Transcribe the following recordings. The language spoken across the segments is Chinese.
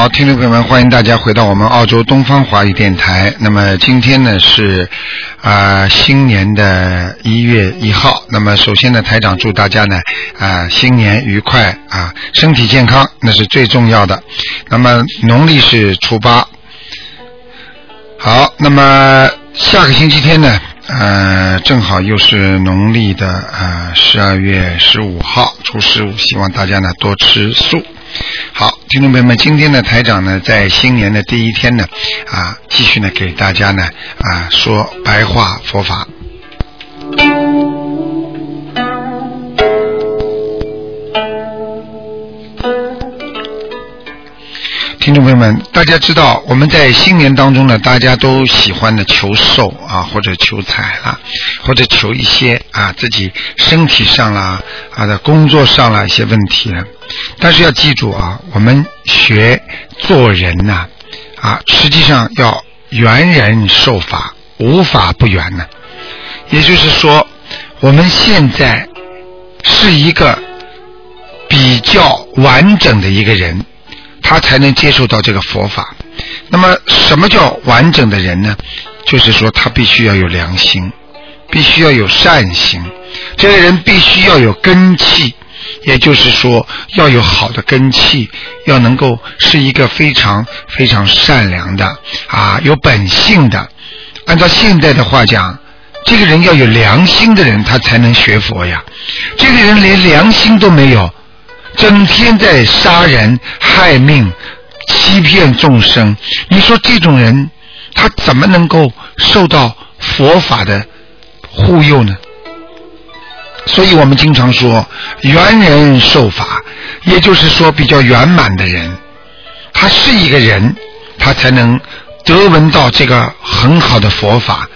好，听众朋友们，欢迎大家回到我们澳洲东方华语电台。那么今天呢是啊、新年的一月一号。那么首先呢，台长祝大家呢啊、新年愉快啊，身体健康，那是最重要的。那么农历是初八。好，那么下个星期天呢，呃，正好又是农历的呃十二月十五号，初十五，希望大家呢多吃素。好，听众朋友们，今天呢，台长呢在新年的第一天呢，啊，继续呢给大家呢啊说白话佛法。听众朋友们，大家知道我们在新年当中呢，大家都喜欢的求寿啊，或者求财啦，或者求一些啊自己身体上啦啊的工作上啦一些问题了。但是要记住啊，我们学做人呐啊实际上要圆人受法，无法不圆呢。也就是说，我们现在是一个比较完整的一个人。他才能接受到这个佛法。那么，什么叫完整的人呢？就是说，他必须要有良心，必须要有善心，这个人必须要有根气，也就是说，要有好的根气，要能够是一个非常非常善良的啊，有本性的。按照现代的话讲，这个人要有良心的人，他才能学佛呀。这个人连良心都没有。整天在杀人害命、欺骗众生，你说这种人他怎么能够受到佛法的护佑呢？所以我们经常说圆人受法，也就是说比较圆满的人，他是一个人，他才能得闻到这个很好的佛法。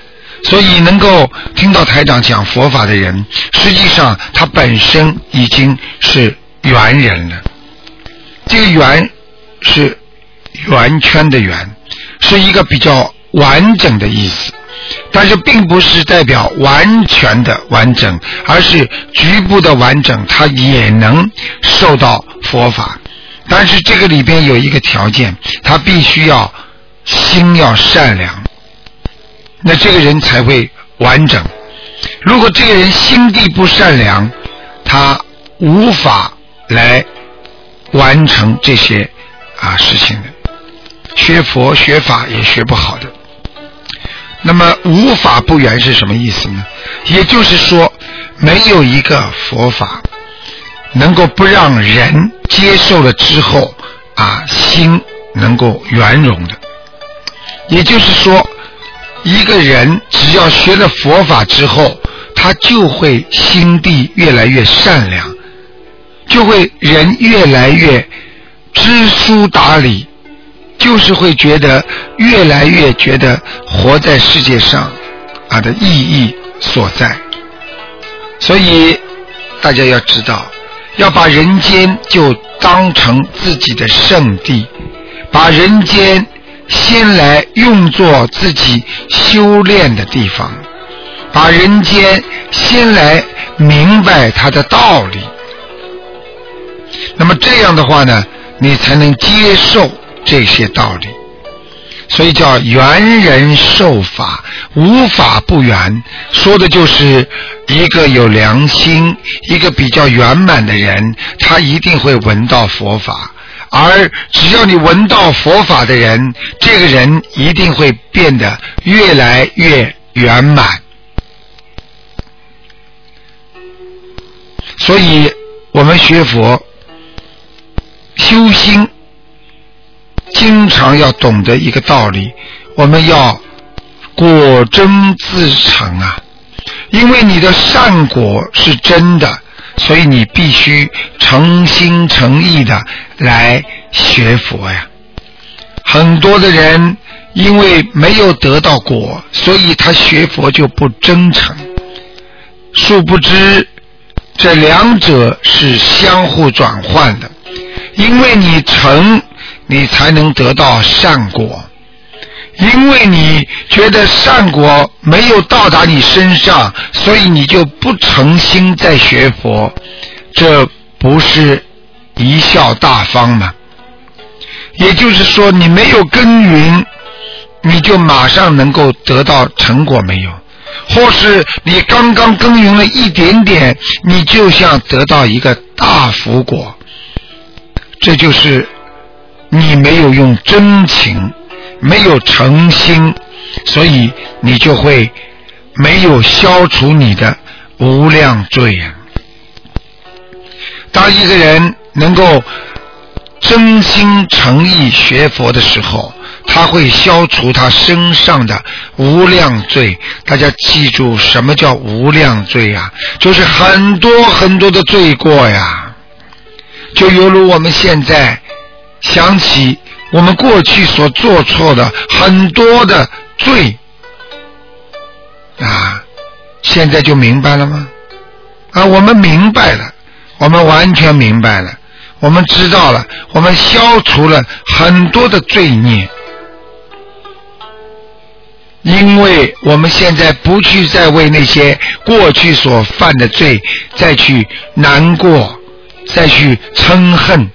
所以能够听到台长讲佛法的人，实际上他本身已经是。圆人了，这个圆是圆圈的圆，是一个比较完整的意思，但是并不是代表完全的完整，而是局部的完整，它也能受到佛法。但是这个里边有一个条件，他必须要心要善良，那这个人才会完整。如果这个人心地不善良，他无法。来完成这些啊事情的，学佛学法也学不好的。那么无法不圆是什么意思呢？也就是说，没有一个佛法能够不让人接受了之后啊心能够圆融的。也就是说，一个人只要学了佛法之后，他就会心地越来越善良。就会人越来越知书达理，就是会觉得越来越觉得活在世界上啊的意义所在。所以大家要知道，要把人间就当成自己的圣地，把人间先来用作自己修炼的地方，把人间先来明白它的道理。那么这样的话呢，你才能接受这些道理，所以叫圆人受法，无法不圆，说的就是一个有良心、一个比较圆满的人，他一定会闻到佛法，而只要你闻到佛法的人，这个人一定会变得越来越圆满，所以我们学佛。修心，经常要懂得一个道理，我们要果真自成啊！因为你的善果是真的，所以你必须诚心诚意的来学佛呀。很多的人因为没有得到果，所以他学佛就不真诚。殊不知，这两者是相互转换的。因为你诚，你才能得到善果；因为你觉得善果没有到达你身上，所以你就不诚心在学佛。这不是贻笑大方吗？也就是说，你没有耕耘，你就马上能够得到成果没有？或是你刚刚耕耘了一点点，你就像得到一个大福果。这就是你没有用真情，没有诚心，所以你就会没有消除你的无量罪呀。当一个人能够真心诚意学佛的时候，他会消除他身上的无量罪。大家记住，什么叫无量罪呀？就是很多很多的罪过呀。就犹如我们现在想起我们过去所做错的很多的罪啊，现在就明白了吗？啊，我们明白了，我们完全明白了，我们知道了，我们消除了很多的罪孽，因为我们现在不去再为那些过去所犯的罪再去难过。再去嗔恨，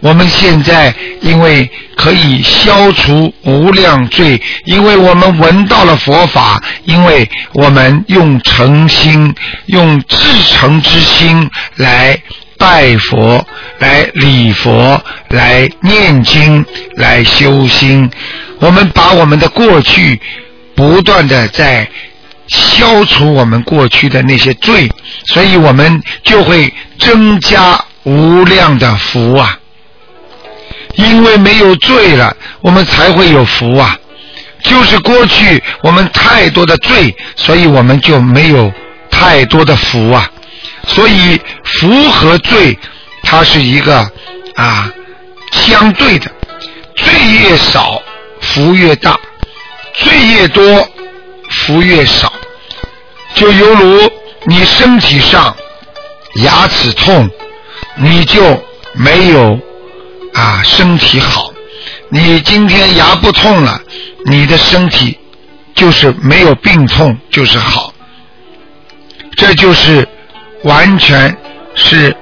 我们现在因为可以消除无量罪，因为我们闻到了佛法，因为我们用诚心、用至诚之心来拜佛、来礼佛、来念经、来修心，我们把我们的过去不断的在消除我们过去的那些罪，所以我们就会。增加无量的福啊！因为没有罪了，我们才会有福啊。就是过去我们太多的罪，所以我们就没有太多的福啊。所以福和罪，它是一个啊相对的。罪越少，福越大；罪越多，福越少。就犹如你身体上。牙齿痛，你就没有啊身体好。你今天牙不痛了，你的身体就是没有病痛，就是好。这就是完全是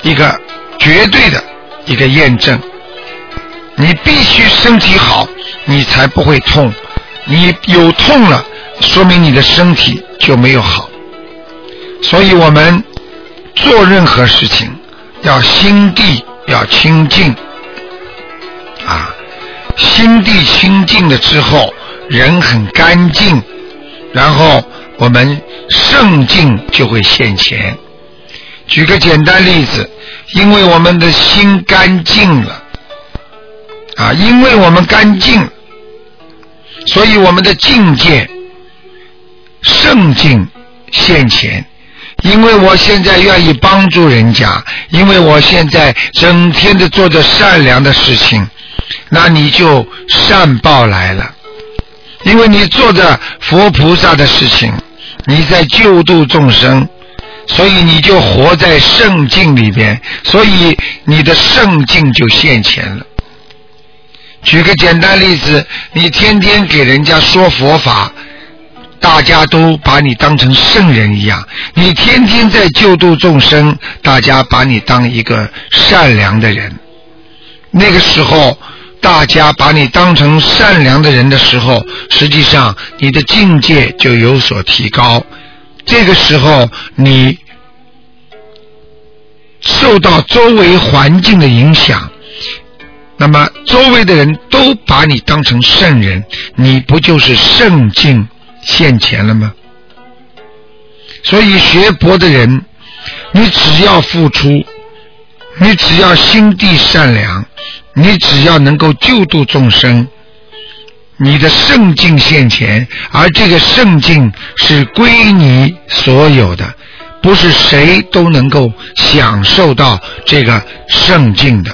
一个绝对的一个验证。你必须身体好，你才不会痛。你有痛了，说明你的身体就没有好。所以我们。做任何事情要心地要清净啊，心地清净了之后，人很干净，然后我们圣境就会现前。举个简单例子，因为我们的心干净了啊，因为我们干净，所以我们的境界圣境现前。因为我现在愿意帮助人家，因为我现在整天的做着善良的事情，那你就善报来了。因为你做着佛菩萨的事情，你在救度众生，所以你就活在圣境里边，所以你的圣境就现前了。举个简单例子，你天天给人家说佛法。大家都把你当成圣人一样，你天天在救度众生，大家把你当一个善良的人。那个时候，大家把你当成善良的人的时候，实际上你的境界就有所提高。这个时候，你受到周围环境的影响，那么周围的人都把你当成圣人，你不就是圣境？现钱了吗？所以学佛的人，你只要付出，你只要心地善良，你只要能够救度众生，你的圣境现前，而这个圣境是归你所有的，不是谁都能够享受到这个圣境的。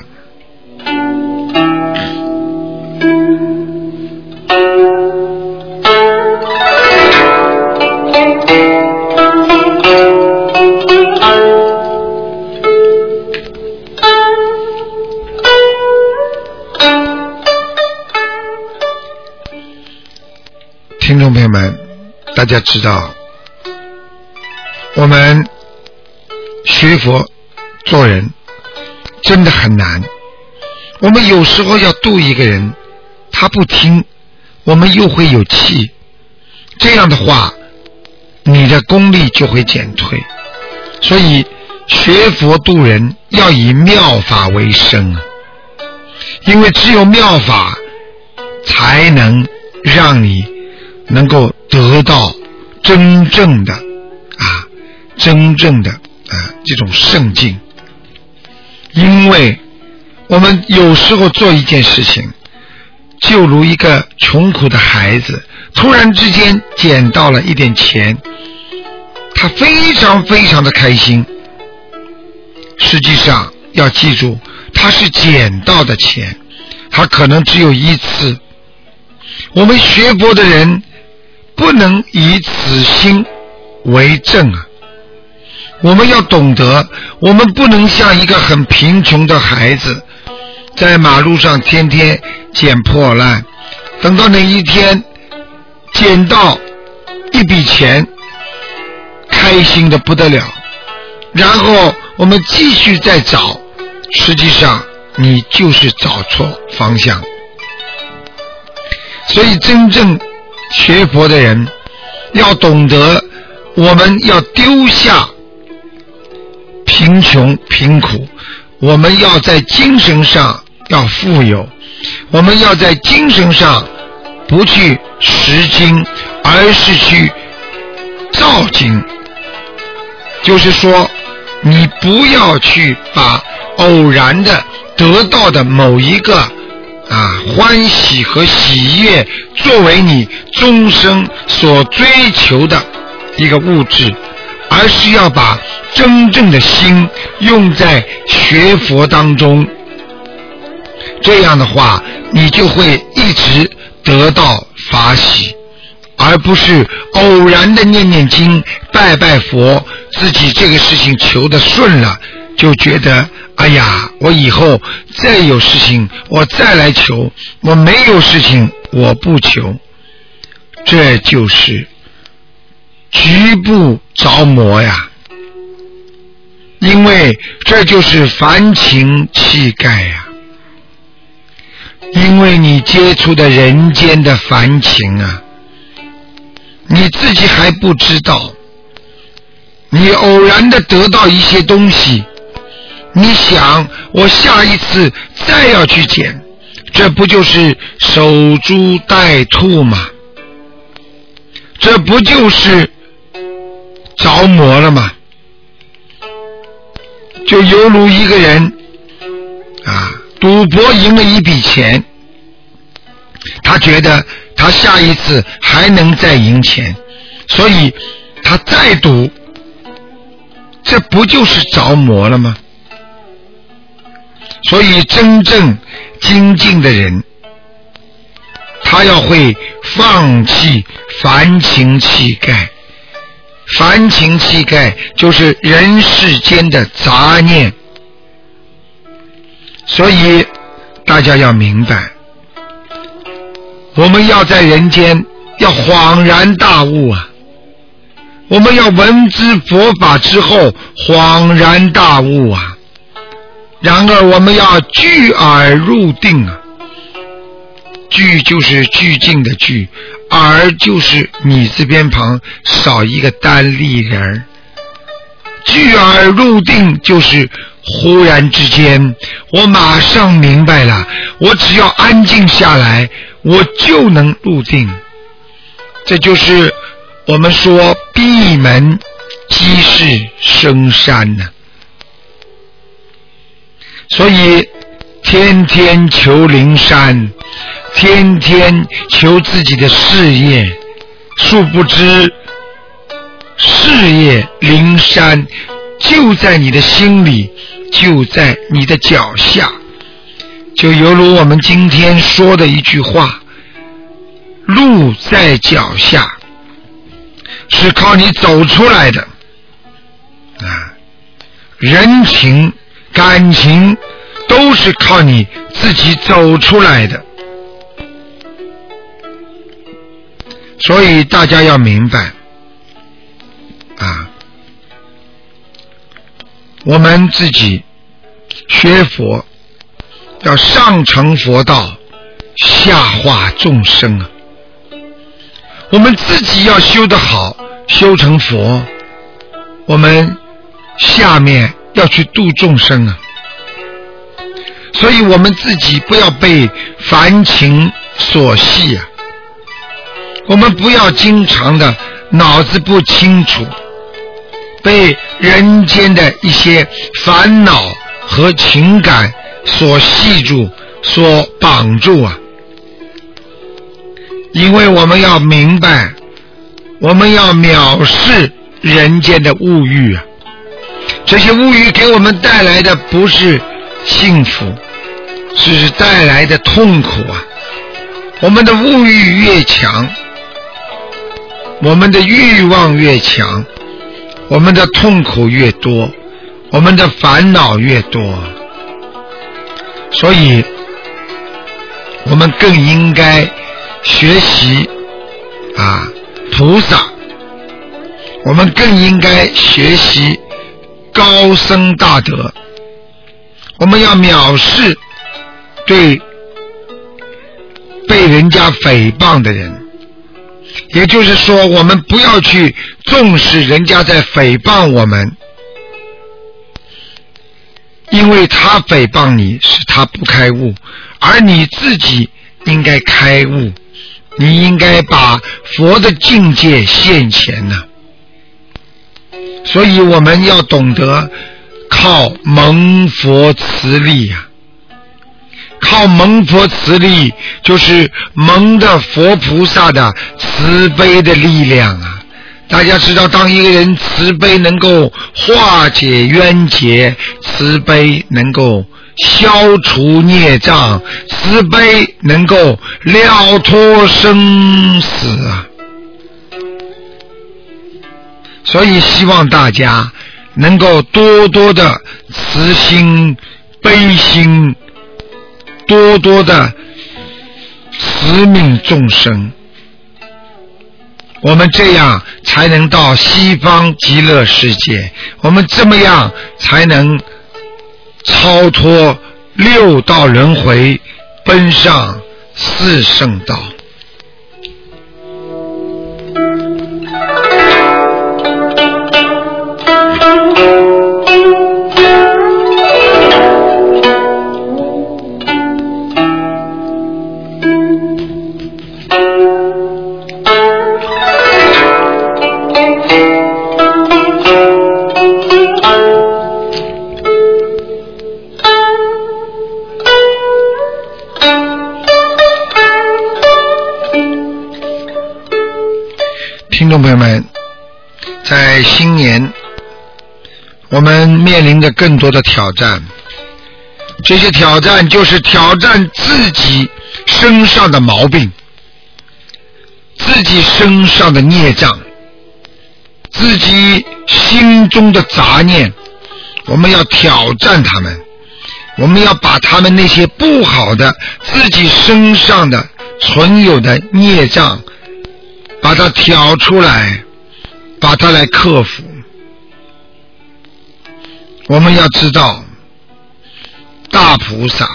大家知道，我们学佛做人真的很难。我们有时候要度一个人，他不听，我们又会有气。这样的话，你的功力就会减退。所以学佛度人要以妙法为生啊，因为只有妙法才能让你能够得到真正的啊，真正的啊这种圣境。因为我们有时候做一件事情，就如一个穷苦的孩子，突然之间捡到了一点钱，他非常非常的开心。实际上要记住，他是捡到的钱，他可能只有一次。我们学佛的人不能以此心为证啊！我们要懂得，我们不能像一个很贫穷的孩子，在马路上天天捡破烂，等到哪一天捡到一笔钱，开心的不得了，然后我们继续再找，实际上你就是找错方向。所以，真正学佛的人要懂得，我们要丢下贫穷贫苦，我们要在精神上要富有，我们要在精神上不去拾金，而是去造经。就是说，你不要去把偶然的得到的某一个啊欢喜和喜悦作为你终生所追求的一个物质，而是要把真正的心用在学佛当中。这样的话，你就会一直得到法喜，而不是偶然的念念经、拜拜佛，自己这个事情求的顺了，就觉得哎呀，我以后再有事情我再来求，我没有事情我不求，这就是局部着魔呀，因为这就是凡情气概呀。因为你接触的人间的凡情啊，你自己还不知道。你偶然的得到一些东西，你想我下一次再要去捡，这不就是守株待兔吗？这不就是着魔了吗？就犹如一个人啊。赌博赢了一笔钱，他觉得他下一次还能再赢钱，所以他再赌，这不就是着魔了吗？所以真正精进的人，他要会放弃凡情气概，凡情气概就是人世间的杂念。所以大家要明白，我们要在人间要恍然大悟啊！我们要闻知佛法之后恍然大悟啊！然而我们要聚而入定啊！聚就是聚静的聚，而就是米字边旁少一个单立人儿。聚而入定就是忽然之间，我马上明白了，我只要安静下来，我就能入定。这就是我们说闭门即是深山呢。所以天天求灵山，天天求自己的事业，殊不知事业灵山就在你的心里，就在你的脚下，就犹如我们今天说的一句话：“路在脚下，是靠你走出来的。”啊，人情感情都是靠你自己走出来的，所以大家要明白啊，我们自己学佛要上成佛道，下化众生啊，我们自己要修得好，修成佛，我们。下面要去度众生啊，所以我们自己不要被凡情所系啊，我们不要经常的脑子不清楚，被人间的一些烦恼和情感所系住、所绑住啊，因为我们要明白，我们要藐视人间的物欲啊。这些物欲给我们带来的不是幸福，是带来的痛苦啊！我们的物欲越强，我们的欲望越强，我们的痛苦越多，我们的烦恼越多。所以，我们更应该学习啊菩萨，我们更应该学习。高僧大德，我们要藐视对被人家诽谤的人，也就是说，我们不要去重视人家在诽谤我们，因为他诽谤你是他不开悟，而你自己应该开悟，你应该把佛的境界现前呢。所以我们要懂得靠蒙佛慈力呀，靠蒙佛慈力，就是蒙的佛菩萨的慈悲的力量啊！大家知道，当一个人慈悲能够化解冤结，慈悲能够消除孽障，慈悲能够了脱生死啊！所以希望大家能够多多的慈心、悲心，多多的慈悯众生。我们这样才能到西方极乐世界，我们这么样才能超脱六道轮回，奔上四圣道。我们面临着更多的挑战。这些挑战就是挑战自己身上的毛病，自己身上的孽障，自己心中的杂念。我们要挑战他们，我们要把他们那些不好的自己身上的存有的孽障。把它挑出来，把它来克服。我们要知道，大菩萨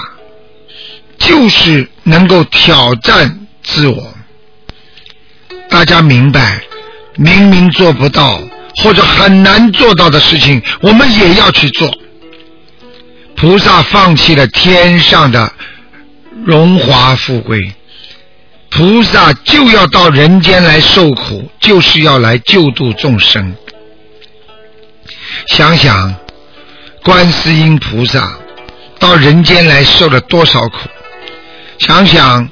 就是能够挑战自我。大家明白，明明做不到或者很难做到的事情，我们也要去做。菩萨放弃了天上的荣华富贵。菩萨就要到人间来受苦，就是要来救度众生。想想，观世音菩萨到人间来受了多少苦？想想，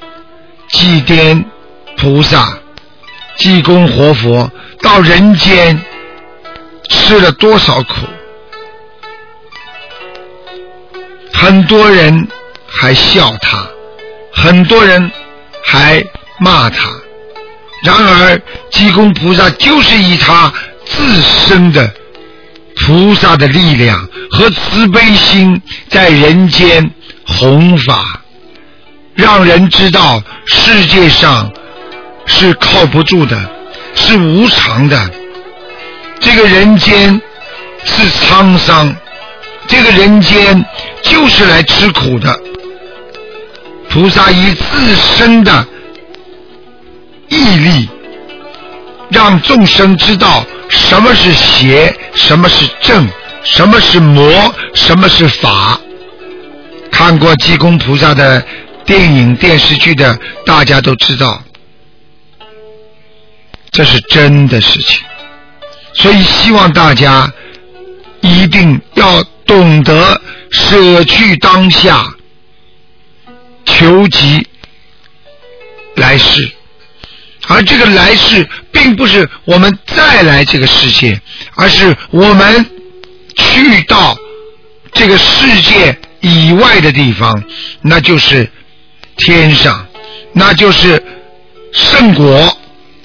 祭奠菩萨、济公活佛到人间吃了多少苦，很多人还笑他，很多人还骂他。然而，济公菩萨就是以他自身的菩萨的力量和慈悲心，在人间弘法，让人知道世界上是靠不住的，是无常的。这个人间是沧桑，这个人间就是来吃苦的。菩萨以自身的毅力，让众生知道什么是邪，什么是正，什么是魔，什么是法。看过济公菩萨的电影、电视剧的，大家都知道，这是真的事情。所以希望大家一定要懂得舍去当下，求及来世。而这个来世，并不是我们再来这个世界，而是我们去到这个世界以外的地方，那就是天上，那就是圣国，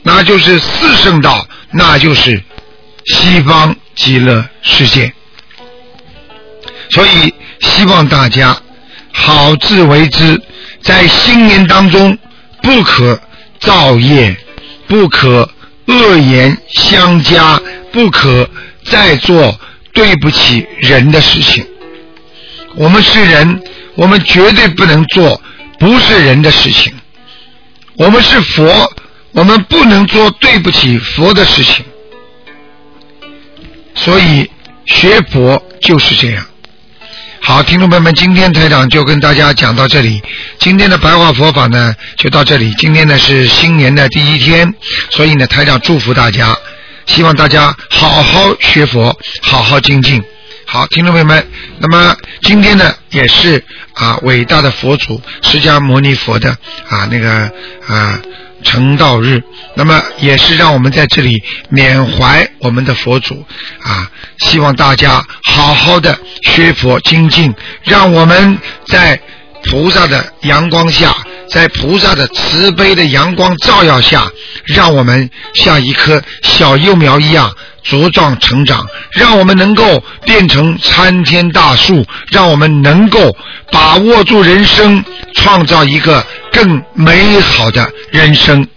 那就是四圣道，那就是西方极乐世界。所以希望大家好自为之，在新年当中不可。造业不可恶言相加，不可再做对不起人的事情。我们是人，我们绝对不能做不是人的事情。我们是佛，我们不能做对不起佛的事情。所以学佛就是这样。好，听众朋友们，今天台长就跟大家讲到这里。今天的白话佛法呢，就到这里。今天呢是新年的第一天，所以呢，台长祝福大家，希望大家好好学佛，好好精进。好，听众朋友们，那么今天呢，也是啊伟大的佛祖释迦牟尼佛的啊那个啊。成道日，那么也是让我们在这里缅怀我们的佛祖啊！希望大家好好的学佛精进，让我们在菩萨的阳光下，在菩萨的慈悲的阳光照耀下，让我们像一棵小幼苗一样茁壮成长，让我们能够变成参天大树，让我们能够把握住人生，创造一个。更美好的人生。